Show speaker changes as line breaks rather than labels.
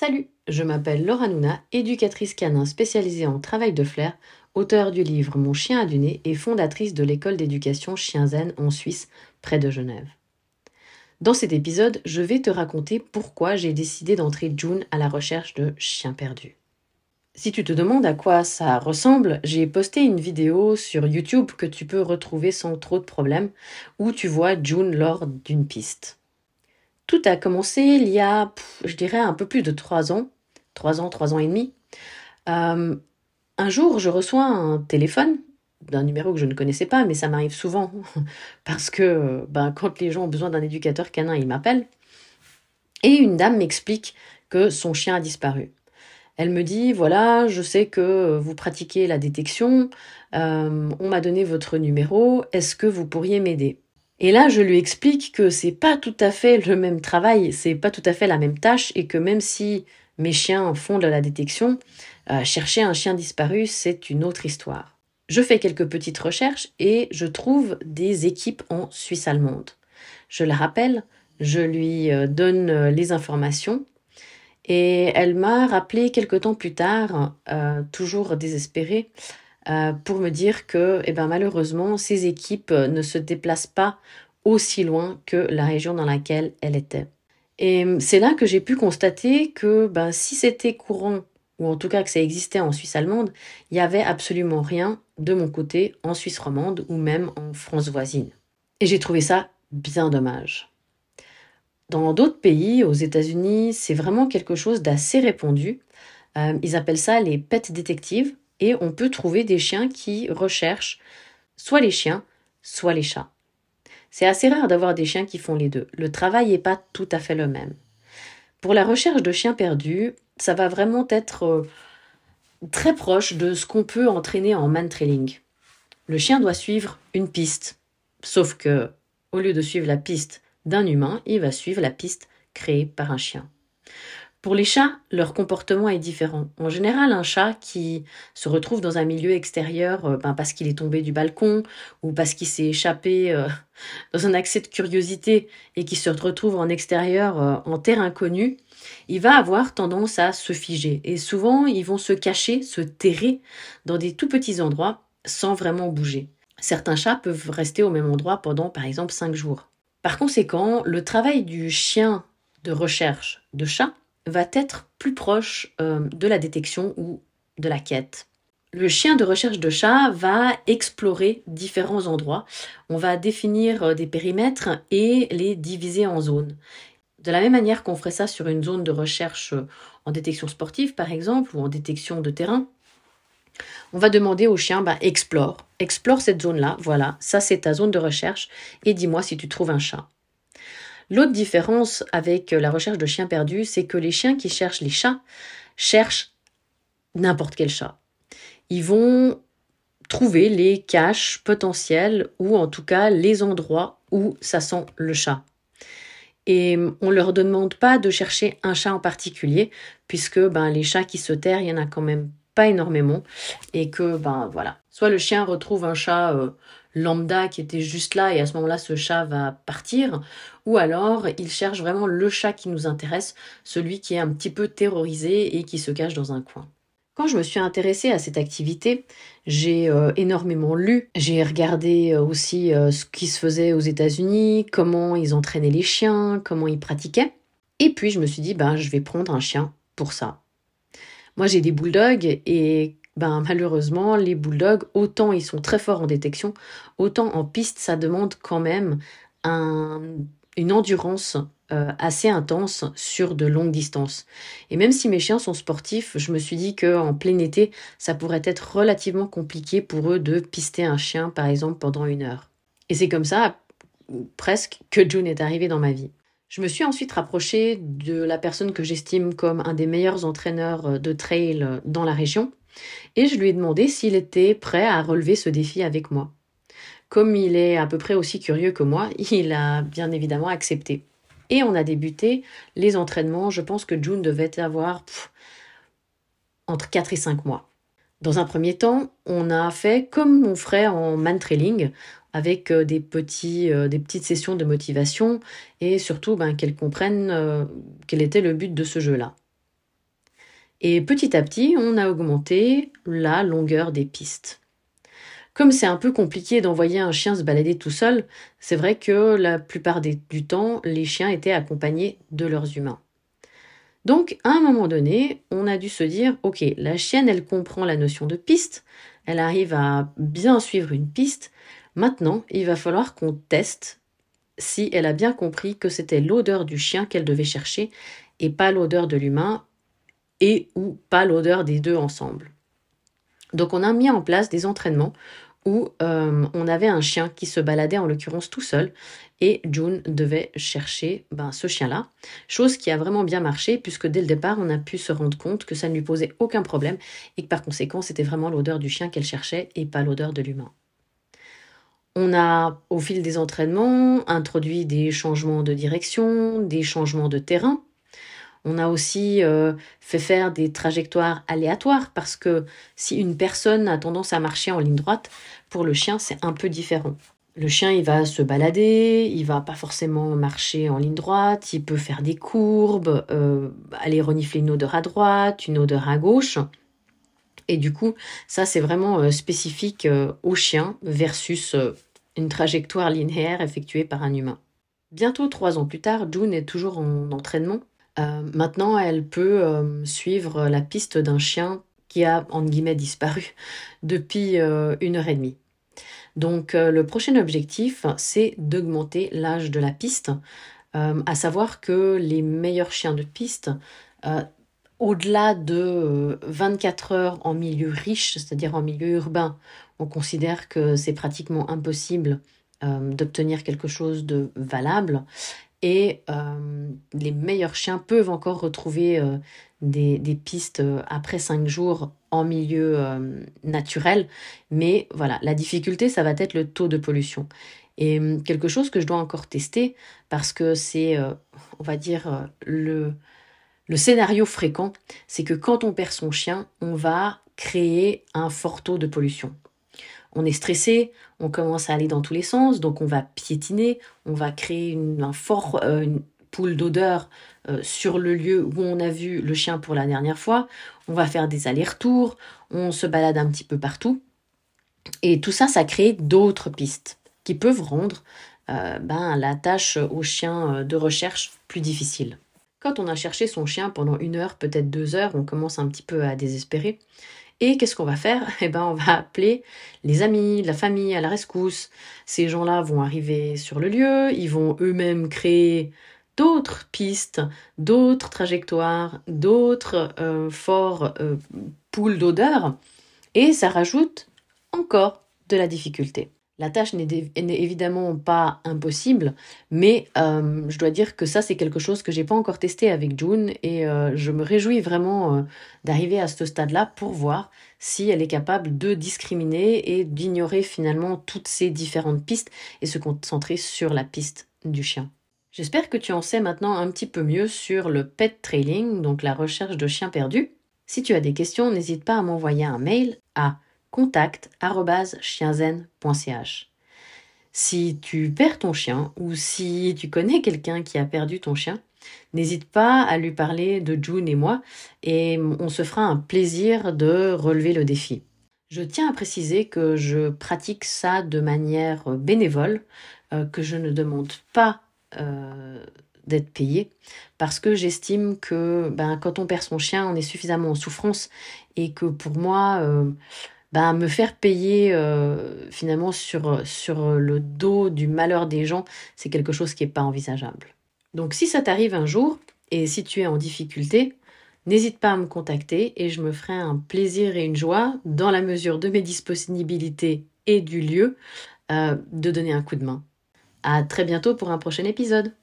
Salut, je m'appelle Laura Nouna, éducatrice canin spécialisée en travail de flair, auteure du livre Mon chien a du nez et fondatrice de l'école d'éducation Chien Zen en Suisse, près de Genève. Dans cet épisode, je vais te raconter pourquoi j'ai décidé d'entrer June à la recherche de chiens perdus. Si tu te demandes à quoi ça ressemble, j'ai posté une vidéo sur YouTube que tu peux retrouver sans trop de problèmes, où tu vois June lors d'une piste. Tout a commencé il y a, je dirais, un peu plus de trois ans, trois ans, trois ans et demi. Euh, un jour, je reçois un téléphone d'un numéro que je ne connaissais pas, mais ça m'arrive souvent parce que ben, quand les gens ont besoin d'un éducateur canin, ils m'appellent. Et une dame m'explique que son chien a disparu. Elle me dit voilà, je sais que vous pratiquez la détection, euh, on m'a donné votre numéro, est-ce que vous pourriez m'aider? Et là, je lui explique que c'est pas tout à fait le même travail, c'est pas tout à fait la même tâche, et que même si mes chiens font de la détection, euh, chercher un chien disparu, c'est une autre histoire. Je fais quelques petites recherches et je trouve des équipes en Suisse allemande. Je la rappelle, je lui euh, donne euh, les informations et elle m'a rappelé quelque temps plus tard, toujours désespérée, euh, pour me dire que eh ben, malheureusement, ces équipes euh, ne se déplacent pas aussi loin que la région dans laquelle elle était. Et hum, c'est là que j'ai pu constater que ben, si c'était courant, ou en tout cas que ça existait en Suisse allemande, il n'y avait absolument rien de mon côté en Suisse romande ou même en France voisine. Et j'ai trouvé ça bien dommage. Dans d'autres pays, aux États-Unis, c'est vraiment quelque chose d'assez répandu. Euh, ils appellent ça les pet détectives et on peut trouver des chiens qui recherchent soit les chiens, soit les chats. C'est assez rare d'avoir des chiens qui font les deux. Le travail n'est pas tout à fait le même. Pour la recherche de chiens perdus, ça va vraiment être euh, très proche de ce qu'on peut entraîner en man trailing. Le chien doit suivre une piste, sauf que au lieu de suivre la piste d'un humain, il va suivre la piste créée par un chien. Pour les chats, leur comportement est différent. En général, un chat qui se retrouve dans un milieu extérieur euh, ben, parce qu'il est tombé du balcon ou parce qu'il s'est échappé euh, dans un accès de curiosité et qui se retrouve en extérieur euh, en terre inconnue, il va avoir tendance à se figer. Et souvent, ils vont se cacher, se terrer dans des tout petits endroits sans vraiment bouger. Certains chats peuvent rester au même endroit pendant, par exemple, cinq jours. Par conséquent, le travail du chien de recherche de chat va être plus proche euh, de la détection ou de la quête. Le chien de recherche de chat va explorer différents endroits. On va définir euh, des périmètres et les diviser en zones. De la même manière qu'on ferait ça sur une zone de recherche euh, en détection sportive, par exemple, ou en détection de terrain, on va demander au chien, bah, explore, explore cette zone-là, voilà, ça c'est ta zone de recherche, et dis-moi si tu trouves un chat. L'autre différence avec la recherche de chiens perdus, c'est que les chiens qui cherchent les chats cherchent n'importe quel chat. Ils vont trouver les caches potentielles ou en tout cas les endroits où ça sent le chat. Et on ne leur demande pas de chercher un chat en particulier, puisque ben, les chats qui se terrent, il y en a quand même pas énormément. Et que, ben voilà, soit le chien retrouve un chat euh, lambda qui était juste là et à ce moment-là ce chat va partir, ou alors il cherche vraiment le chat qui nous intéresse, celui qui est un petit peu terrorisé et qui se cache dans un coin. Quand je me suis intéressée à cette activité, j'ai euh, énormément lu, j'ai regardé euh, aussi euh, ce qui se faisait aux États-Unis, comment ils entraînaient les chiens, comment ils pratiquaient. Et puis je me suis dit, ben, je vais prendre un chien pour ça. Moi j'ai des bulldogs et ben, malheureusement, les bulldogs, autant ils sont très forts en détection, autant en piste, ça demande quand même une endurance euh, assez intense sur de longues distances. Et même si mes chiens sont sportifs, je me suis dit qu'en plein été, ça pourrait être relativement compliqué pour eux de pister un chien, par exemple, pendant une heure. Et c'est comme ça, presque, que June est arrivé dans ma vie. Je me suis ensuite rapprochée de la personne que j'estime comme un des meilleurs entraîneurs de trail dans la région, et je lui ai demandé s'il était prêt à relever ce défi avec moi. Comme il est à peu près aussi curieux que moi, il a bien évidemment accepté. Et on a débuté les entraînements, je pense que June devait avoir entre 4 et 5 mois. Dans un premier temps, on a fait comme on ferait en man trailing, avec euh, des, petits, euh, des petites sessions de motivation et surtout ben, qu'elle comprenne euh, quel était le but de ce jeu-là. Et petit à petit, on a augmenté la longueur des pistes. Comme c'est un peu compliqué d'envoyer un chien se balader tout seul, c'est vrai que la plupart du temps, les chiens étaient accompagnés de leurs humains. Donc, à un moment donné, on a dû se dire, ok, la chienne, elle comprend la notion de piste, elle arrive à bien suivre une piste. Maintenant, il va falloir qu'on teste si elle a bien compris que c'était l'odeur du chien qu'elle devait chercher et pas l'odeur de l'humain et ou pas l'odeur des deux ensemble. Donc on a mis en place des entraînements où euh, on avait un chien qui se baladait en l'occurrence tout seul et June devait chercher ben, ce chien-là, chose qui a vraiment bien marché puisque dès le départ on a pu se rendre compte que ça ne lui posait aucun problème et que par conséquent c'était vraiment l'odeur du chien qu'elle cherchait et pas l'odeur de l'humain. On a au fil des entraînements introduit des changements de direction, des changements de terrain on a aussi euh, fait faire des trajectoires aléatoires parce que si une personne a tendance à marcher en ligne droite, pour le chien, c'est un peu différent. Le chien, il va se balader, il va pas forcément marcher en ligne droite, il peut faire des courbes, euh, aller renifler une odeur à droite, une odeur à gauche. Et du coup, ça, c'est vraiment euh, spécifique au chien versus une trajectoire linéaire effectuée par un humain. Bientôt trois ans plus tard, June est toujours en entraînement euh, maintenant, elle peut euh, suivre la piste d'un chien qui a, entre guillemets, disparu depuis euh, une heure et demie. Donc, le prochain objectif, c'est d'augmenter l'âge de la piste, à savoir que les meilleurs chiens de piste, au-delà de 24 heures en milieu riche, c'est-à-dire en milieu urbain, on considère que c'est pratiquement impossible d'obtenir quelque chose de valable et euh, les meilleurs chiens peuvent encore retrouver euh, des, pistes euh, après cinq jours en milieu naturel. Mais voilà, la difficulté, ça va être le taux de pollution. Et quelque chose que je dois encore tester parce que c'est, on va dire, le, le scénario fréquent, c'est que quand on perd son chien, on va créer un fort taux de pollution on est stressé, on commence à aller dans tous les sens, donc on va piétiner, on va créer une, un fort, euh, poule d'odeur euh, sur le lieu où on a vu le chien pour la dernière fois, on va faire des allers-retours, on se balade un petit peu partout. Et tout ça, ça crée d'autres pistes qui peuvent rendre euh, ben, la tâche au chien de recherche plus difficile. Quand on a cherché son chien pendant une heure, peut-être deux heures, on commence un petit peu à désespérer. Et qu'est-ce qu'on va faire? Eh ben, on va appeler les amis, la famille à la rescousse. Ces gens-là vont arriver sur le lieu, ils vont eux-mêmes créer d'autres pistes, d'autres trajectoires, d'autres euh, forts euh, poules d'odeur, et ça rajoute encore de la difficulté. La tâche n'est évidemment pas impossible, mais euh, je dois dire que ça, c'est quelque chose que j'ai pas encore testé avec June et euh, je me réjouis vraiment euh, d'arriver à ce stade-là pour voir si elle est capable de discriminer et d'ignorer finalement toutes ces différentes pistes et se concentrer sur la piste du chien. J'espère que tu en sais maintenant un petit peu mieux sur le pet trailing, donc la recherche de chiens perdus. Si tu as des questions, n'hésite pas à m'envoyer un mail à contact.chienzen.ch. Si tu perds ton chien ou si tu connais quelqu'un qui a perdu ton chien, n'hésite pas à lui parler de June et moi et on se fera un plaisir de relever le défi. Je tiens à préciser que je pratique ça de manière bénévole, euh, que je ne demande pas euh, d'être payé parce que j'estime que ben, quand on perd son chien, on est suffisamment en souffrance et que pour moi, euh, ben, me faire payer euh, finalement sur, sur le dos du malheur des gens, c'est quelque chose qui n'est pas envisageable. Donc si ça t'arrive un jour, et si tu es en difficulté, n'hésite pas à me contacter et je me ferai un plaisir et une joie, dans la mesure de mes disponibilités et du lieu, euh, de donner un coup de main. À très bientôt pour un prochain épisode.